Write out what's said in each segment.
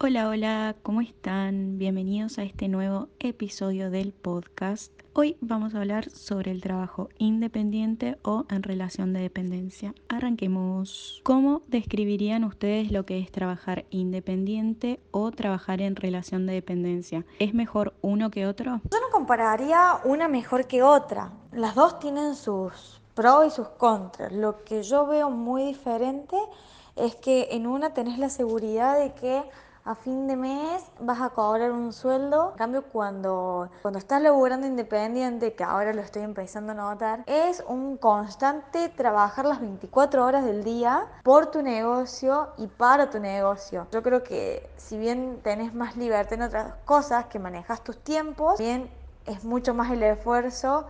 Hola, hola, ¿cómo están? Bienvenidos a este nuevo episodio del podcast. Hoy vamos a hablar sobre el trabajo independiente o en relación de dependencia. Arranquemos. ¿Cómo describirían ustedes lo que es trabajar independiente o trabajar en relación de dependencia? ¿Es mejor uno que otro? Yo no compararía una mejor que otra. Las dos tienen sus pros y sus contras. Lo que yo veo muy diferente es que en una tenés la seguridad de que a fin de mes vas a cobrar un sueldo. En cambio, cuando, cuando estás laburando independiente, que ahora lo estoy empezando a notar, es un constante trabajar las 24 horas del día por tu negocio y para tu negocio. Yo creo que si bien tenés más libertad en otras cosas, que manejas tus tiempos, bien es mucho más el esfuerzo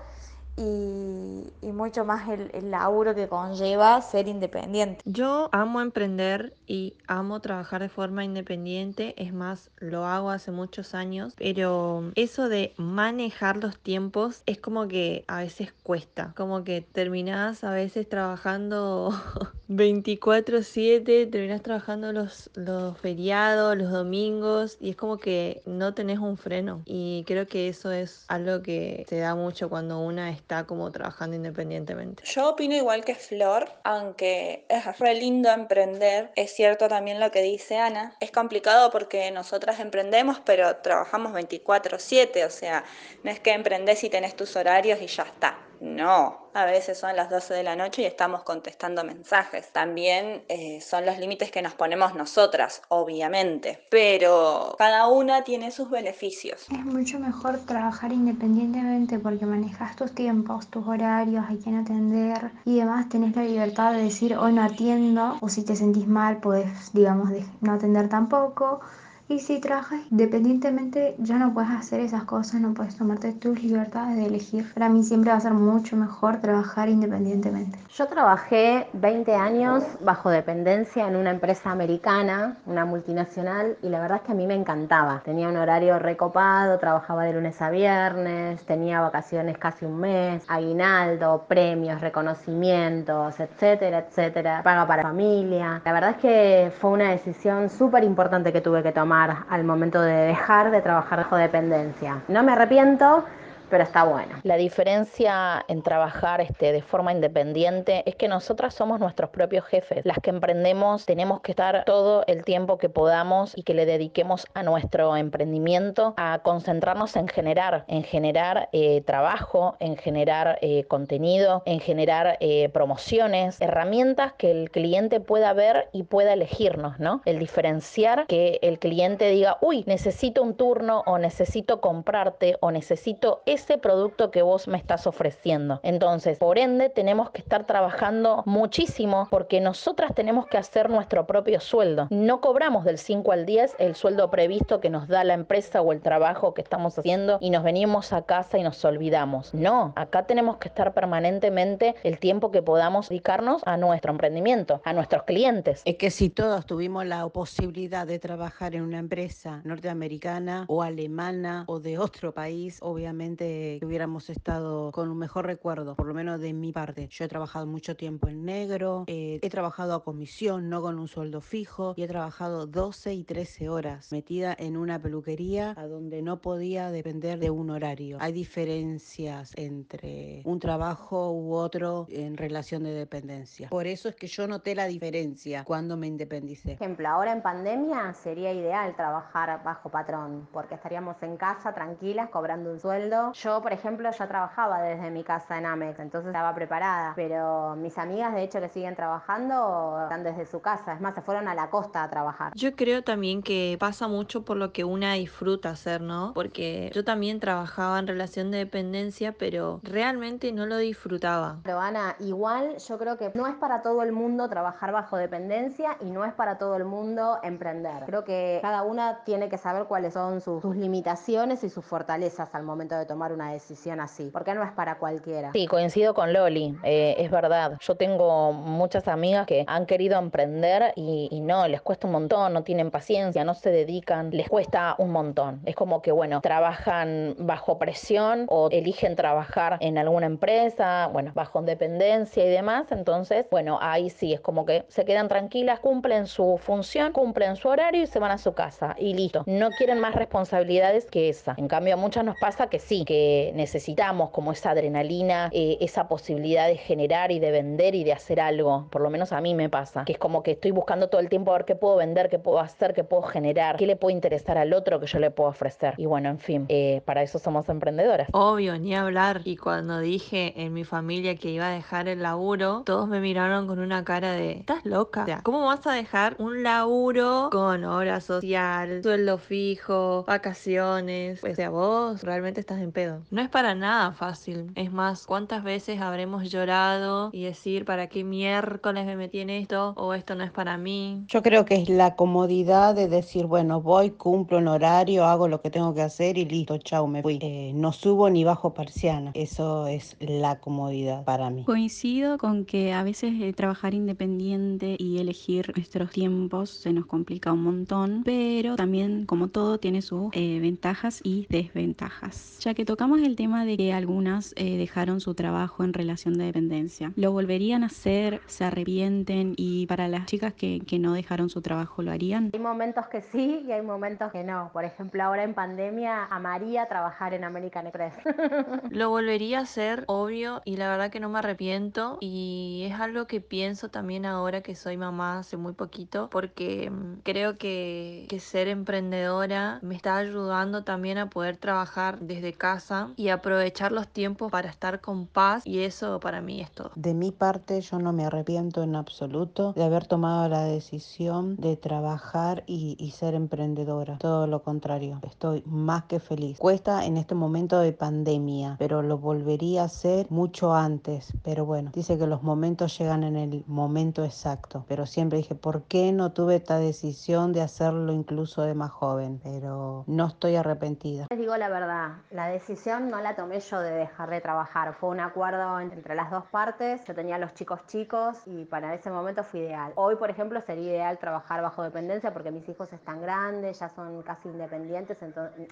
y, mucho más el, el, laburo que conlleva ser independiente. Yo amo emprender y amo trabajar de forma independiente, es más, lo hago hace muchos años, pero eso de manejar los tiempos es como que a veces cuesta, como que terminás a veces trabajando 24/7, terminás trabajando los, los feriados, los domingos y es como que no tenés un freno y creo que eso es algo que se da mucho cuando una está como trabajando independientemente. Yo opino igual que Flor, aunque es re lindo emprender, es cierto también lo que dice Ana, es complicado porque nosotras emprendemos pero trabajamos 24/7, o sea, no es que emprendés y tenés tus horarios y ya está. No, a veces son las 12 de la noche y estamos contestando mensajes. También eh, son los límites que nos ponemos nosotras, obviamente, pero cada una tiene sus beneficios. Es mucho mejor trabajar independientemente porque manejas tus tiempos, tus horarios, hay quien atender y demás tenés la libertad de decir hoy no atiendo o si te sentís mal puedes, digamos, no atender tampoco y si trabajas independientemente, ya no puedes hacer esas cosas, no puedes tomarte tus libertades de elegir. Para mí siempre va a ser mucho mejor trabajar independientemente. Yo trabajé 20 años bajo dependencia en una empresa americana, una multinacional, y la verdad es que a mí me encantaba. Tenía un horario recopado, trabajaba de lunes a viernes, tenía vacaciones casi un mes, aguinaldo, premios, reconocimientos, etcétera, etcétera, paga para familia. La verdad es que fue una decisión súper importante que tuve que tomar al momento de dejar de trabajar bajo dependencia. No me arrepiento, pero está bueno. La diferencia en trabajar este, de forma independiente es que nosotras somos nuestros propios jefes. Las que emprendemos tenemos que estar todo el tiempo que podamos y que le dediquemos a nuestro emprendimiento a concentrarnos en generar, en generar eh, trabajo, en generar eh, contenido, en generar eh, promociones, herramientas que el cliente pueda ver y pueda elegirnos, ¿no? El diferenciar que el cliente diga, uy, necesito un turno o necesito comprarte o necesito ese producto que vos me estás ofreciendo. Entonces, por ende, tenemos que estar trabajando muchísimo porque nosotras tenemos que hacer nuestro propio sueldo. No cobramos del 5 al 10 el sueldo previsto que nos da la empresa o el trabajo que estamos haciendo y nos venimos a casa y nos olvidamos. No, acá tenemos que estar permanentemente el tiempo que podamos dedicarnos a nuestro emprendimiento, a nuestros clientes. Es que si todos tuvimos la posibilidad de trabajar en una empresa norteamericana o alemana o de otro país, obviamente que hubiéramos estado con un mejor recuerdo, por lo menos de mi parte. Yo he trabajado mucho tiempo en negro, eh, he trabajado a comisión, no con un sueldo fijo, y he trabajado 12 y 13 horas metida en una peluquería a donde no podía depender de un horario. Hay diferencias entre un trabajo u otro en relación de dependencia. Por eso es que yo noté la diferencia cuando me independicé. Por ejemplo, ahora en pandemia sería ideal trabajar bajo patrón, porque estaríamos en casa tranquilas cobrando un sueldo yo, por ejemplo, ya trabajaba desde mi casa en Amex, entonces estaba preparada. Pero mis amigas, de hecho, que siguen trabajando, están desde su casa. Es más, se fueron a la costa a trabajar. Yo creo también que pasa mucho por lo que una disfruta hacer, ¿no? Porque yo también trabajaba en relación de dependencia, pero realmente no lo disfrutaba. Pero Ana, igual yo creo que no es para todo el mundo trabajar bajo dependencia y no es para todo el mundo emprender. Creo que cada una tiene que saber cuáles son sus, sus limitaciones y sus fortalezas al momento de tomar una decisión así, porque no es para cualquiera. Sí, coincido con Loli, eh, es verdad. Yo tengo muchas amigas que han querido emprender y, y no, les cuesta un montón, no tienen paciencia, no se dedican, les cuesta un montón. Es como que, bueno, trabajan bajo presión o eligen trabajar en alguna empresa, bueno, bajo dependencia y demás. Entonces, bueno, ahí sí, es como que se quedan tranquilas, cumplen su función, cumplen su horario y se van a su casa y listo. No quieren más responsabilidades que esa. En cambio, a muchas nos pasa que sí, que necesitamos como esa adrenalina, eh, esa posibilidad de generar y de vender y de hacer algo. Por lo menos a mí me pasa, que es como que estoy buscando todo el tiempo a ver qué puedo vender, qué puedo hacer, qué puedo generar, qué le puede interesar al otro que yo le puedo ofrecer. Y bueno, en fin, eh, para eso somos emprendedoras. Obvio, ni hablar. Y cuando dije en mi familia que iba a dejar el laburo, todos me miraron con una cara de, ¿estás loca? ¿cómo vas a dejar un laburo con hora social, sueldo fijo, vacaciones? O sea, vos realmente estás en pedo. No es para nada fácil. Es más, ¿cuántas veces habremos llorado y decir, ¿para qué miércoles me metí en esto? O esto no es para mí. Yo creo que es la comodidad de decir, bueno, voy, cumplo un horario, hago lo que tengo que hacer y listo, chao, me fui. Eh, no subo ni bajo persiana. Eso es la comodidad para mí. Coincido con que a veces eh, trabajar independiente y elegir nuestros tiempos se nos complica un montón, pero también como todo tiene sus eh, ventajas y desventajas. Ya que tocamos el tema de que algunas eh, dejaron su trabajo en relación de dependencia, ¿lo volverían a hacer? ¿Se arrepienten? Y para las chicas que, que no dejaron su trabajo, ¿lo harían? Hay momentos que sí y hay momentos que no. Por ejemplo, ahora en pandemia amaría trabajar en American Express. Lo volvería a hacer, obvio, y la verdad que no me arrepiento. Y es algo que pienso también ahora que soy mamá hace muy poquito, porque mm, creo que, que ser emprendedora me está ayudando también a poder trabajar desde casa y aprovechar los tiempos para estar con paz. Y eso para mí es todo. De mi parte, yo no me arrepiento en absoluto de haber tomado la decisión de trabajar y, y ser emprendedora. Todo lo contrario, estoy más que feliz. Cuesta en este momento de pandemia, pero lo volvería a hacer mucho antes. Pero bueno, dice que los momentos llegan en el momento exacto. Pero siempre dije, ¿por qué no tuve esta decisión de hacerlo incluso de más joven? Pero no estoy arrepentida. Les digo la verdad, la decisión no la tomé yo de dejar de trabajar, fue un acuerdo entre las dos partes, yo tenía los chicos chicos y para ese momento fue ideal. Hoy, por ejemplo, sería ideal trabajar bajo dependencia porque mis hijos están grandes, ya son casi independientes,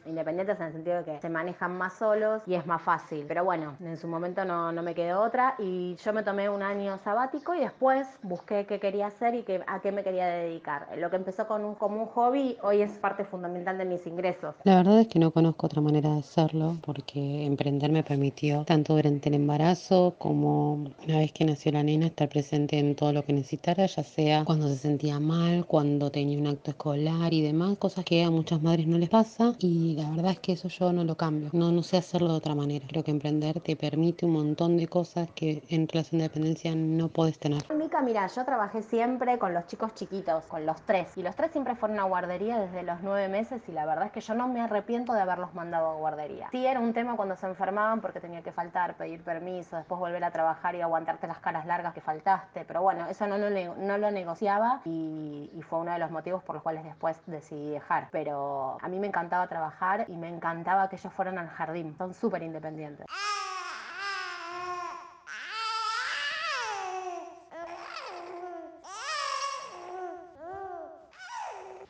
independientes en el sentido de que se manejan más solos y es más fácil. Pero bueno, en su momento no, me quedó otra y yo me tomé un año sabático y después busqué qué quería hacer y qué, a qué me quería dedicar. Lo que empezó con un, como un hobby hoy es parte fundamental de mis ingresos. La verdad es que no conozco otra manera de hacerlo porque emprender me permitió tanto durante el embarazo como una vez que nació la nena estar presente en todo lo que necesitara, ya sea cuando se sentía mal, cuando tenía un acto escolar y demás, cosas que a muchas madres no les pasa y la verdad es que eso yo no lo cambio, no, no sé hacerlo de otra manera. Creo que emprender te permite un montón de cosas que en relación de dependencia no puedes tener. Mica, mira, yo trabajé siempre con los chicos chiquitos, con los tres, y los tres siempre fueron a guardería desde los nueve meses y la verdad es que yo no me arrepiento de haberlos mandado a guardería. Sí era un tema cuando se enfermaban porque tenía que faltar, pedir permiso, después volver a trabajar y aguantarte las caras largas que faltaste, pero bueno, eso no, lo negociaba y fue uno de los motivos por los cuales después decidí dejar. Pero a mí me encantaba trabajar y me encantaba que ellos fueran al jardín, son súper independientes.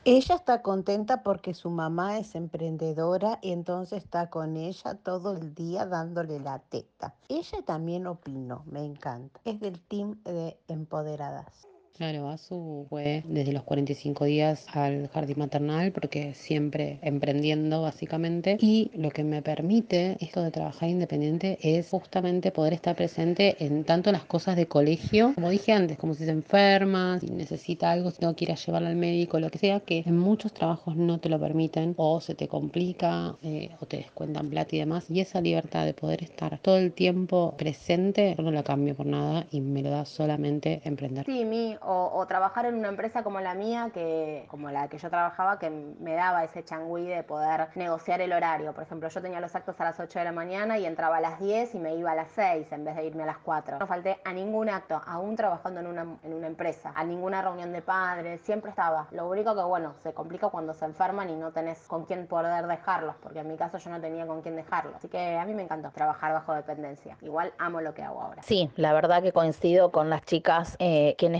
Ella está contenta porque su mamá es emprendedora y entonces está con ella todo el día dándole la teta. Ella también opinó, me encanta. Es del team de empoderadas. Claro, Azu fue desde los 45 días al jardín maternal porque siempre emprendiendo básicamente y lo que me permite esto de trabajar independiente es justamente poder estar presente en tanto las cosas de colegio, como dije antes, como si se enferma, si necesita algo, si no quiere llevarla al médico, lo que sea, que en muchos trabajos no te lo permiten o se te complica eh, o te descuentan plata y demás y esa libertad de poder estar todo el tiempo presente yo no la cambio por nada y me lo da solamente emprender. Sí, mi O, trabajar en una empresa como la mía, que, como la que yo trabajaba, que me daba ese changüí de poder negociar el horario. Por ejemplo, yo tenía los actos a las 8 de la mañana y entraba a las 10 y me iba a las 6 en vez de irme a las 4. No falté a ningún acto, aún trabajando en una, en una empresa, a ninguna reunión de padres, siempre estaba. Lo único que, bueno, se complica cuando se enferman y no tenés con quién poder dejarlos, porque en mi caso yo no tenía con quién dejarlos. Así que a mí me encantó trabajar bajo dependencia. Igual amo lo que hago ahora. Sí, la verdad que coincido con las chicas eh, que en,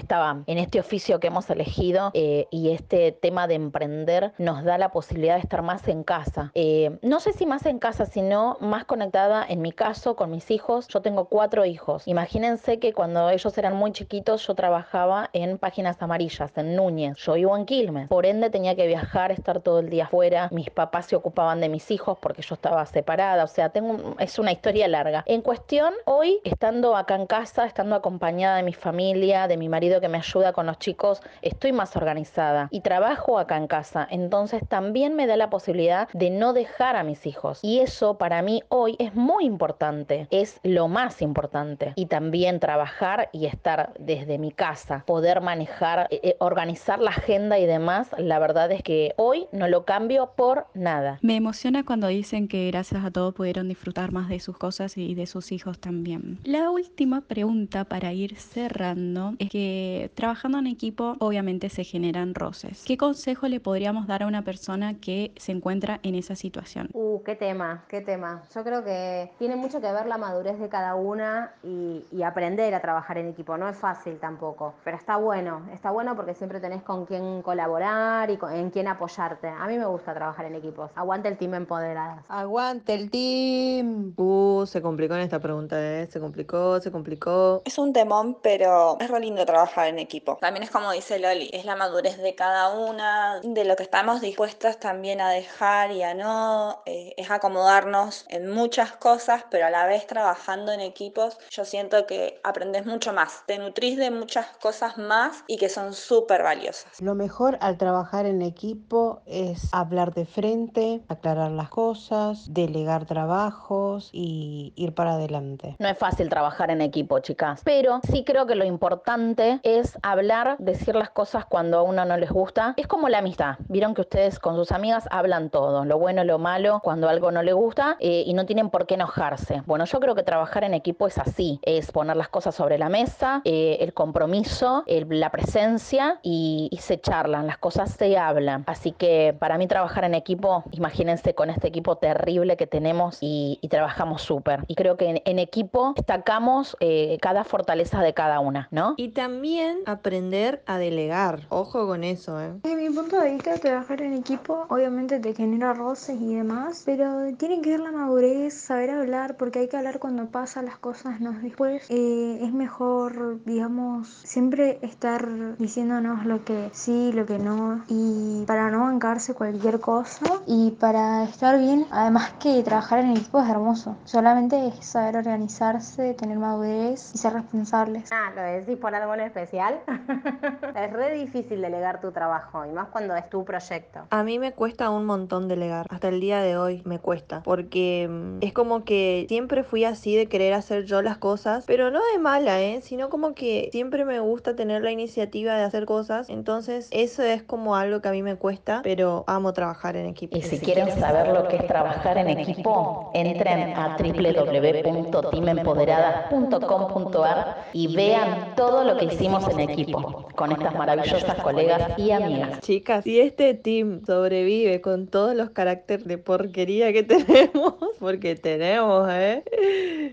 en este oficio que hemos elegido eh, y este tema de emprender nos da la posibilidad de estar más en casa. Eh, no sé si más en casa, sino más conectada en mi caso con mis hijos. Yo tengo cuatro hijos. Imagínense que cuando ellos eran muy chiquitos yo trabajaba en páginas amarillas, en Núñez. Yo vivo en Quilmes. Por ende tenía que viajar, estar todo el día afuera. Mis papás se ocupaban de mis hijos porque yo estaba separada. O sea, tengo, es una historia larga. En cuestión, hoy, estando acá en casa, estando acompañada de mi familia, de mi marido que me ayuda con los chicos, estoy más organizada y trabajo acá en casa. Entonces también me da la posibilidad de no dejar a mis hijos. Y eso para mí hoy es muy importante. Es lo más importante. Y también trabajar y estar desde mi casa, poder manejar, eh, organizar la agenda y demás, la verdad es que hoy no lo cambio por nada. Me emociona cuando dicen que gracias a todo pudieron disfrutar más de sus cosas y de sus hijos también. La última pregunta para ir cerrando es que trabajando en equipo obviamente se generan roces. ¿Qué consejo le podríamos dar a una persona que se encuentra en esa situación? Uh, qué tema, qué tema. Yo creo que tiene mucho que ver la madurez de cada una y, y aprender a trabajar en equipo. No es fácil tampoco, pero está bueno, está bueno porque siempre tenés con quién colaborar y con, en quién apoyarte. A mí me gusta trabajar en equipos. Aguante el team empoderadas. Aguante el team. Uh, se complicó en esta pregunta, ¿eh? Se complicó, se complicó. Es un temón, pero es re lindo trabajar en equipo. También es como dice Loli, es la madurez de cada una, de lo que estamos dispuestas también a dejar y a no, eh, es acomodarnos en muchas cosas, pero a la vez trabajando en equipos, yo siento que aprendes mucho más, te nutrís de muchas cosas más y que son súper valiosas. Lo mejor al trabajar en equipo es hablar de frente, aclarar las cosas, delegar trabajos y ir para adelante. No es fácil trabajar en equipo, chicas, pero sí creo que lo importante es hablar, decir las cosas cuando a uno no les gusta. Es como la amistad. Vieron que ustedes con sus amigas hablan todo, lo bueno, lo malo, cuando algo no les gusta eh, y no tienen por qué enojarse. Bueno, yo creo que trabajar en equipo es así, es poner las cosas sobre la mesa, eh, el compromiso, el, la presencia y, y se charlan, las cosas se hablan. Así que para mí trabajar en equipo, imagínense con este equipo terrible que tenemos y, y trabajamos súper. Y creo que en, en equipo destacamos eh, cada fortaleza de cada una, ¿no? Y también aprender a delegar. Ojo con eso, ¿eh? Desde mi punto de vista, trabajar en equipo obviamente te genera roces y demás, pero tiene que ver la madurez, saber hablar, porque hay que hablar cuando pasan las cosas, no después. Eh, es mejor, digamos, siempre estar diciéndonos lo que sí, lo que no, y para no bancarse cualquier cosa y para estar bien, además que trabajar en equipo es hermoso, solamente es saber organizarse, tener madurez y ser responsables. Ah, ¿lo decís por algo en especial? es re difícil delegar tu trabajo y más cuando es tu proyecto. A mí me cuesta un montón delegar. Hasta el día de hoy me cuesta. Porque mm, es como que siempre fui así de querer hacer yo las cosas. Pero no de mala, ¿eh? Sino como que siempre me gusta tener la iniciativa de hacer cosas. Entonces eso es como algo que a mí me cuesta. Pero amo trabajar en equipo. Y si quieren saber lo que es trabajar en equipo, entren a www.teamempoderadas.com.ar y vean todo lo que hicimos en equipo con estas maravillosas colegas y amigas. Chicas, si este team sobrevive con todos los caracteres de porquería que tenemos, porque tenemos, ¿eh?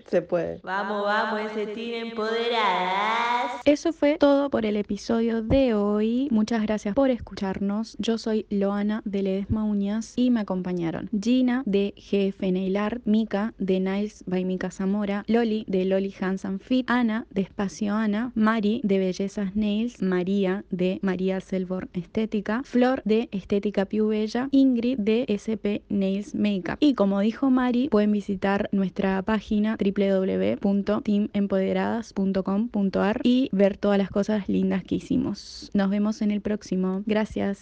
Se puede. Vamos, vamos, ese team empoderadas. Eso fue todo por el episodio de hoy. Muchas gracias por escucharnos. Yo soy Loana de Ledesma Uñas y me acompañaron Gina de GF Nail Art, Mika de Nails by Mika Zamora, Loli de Loli Hansan Fit, Ana de Espacio Ana, Mari de Nails, María de María Selborn Estética, Flor de Estética Piu Bella, Ingrid de SP Nails Makeup. Y como dijo Mari, pueden visitar nuestra página www.teamempoderadas.com.ar y ver todas las cosas lindas que hicimos. Nos vemos en el próximo. Gracias.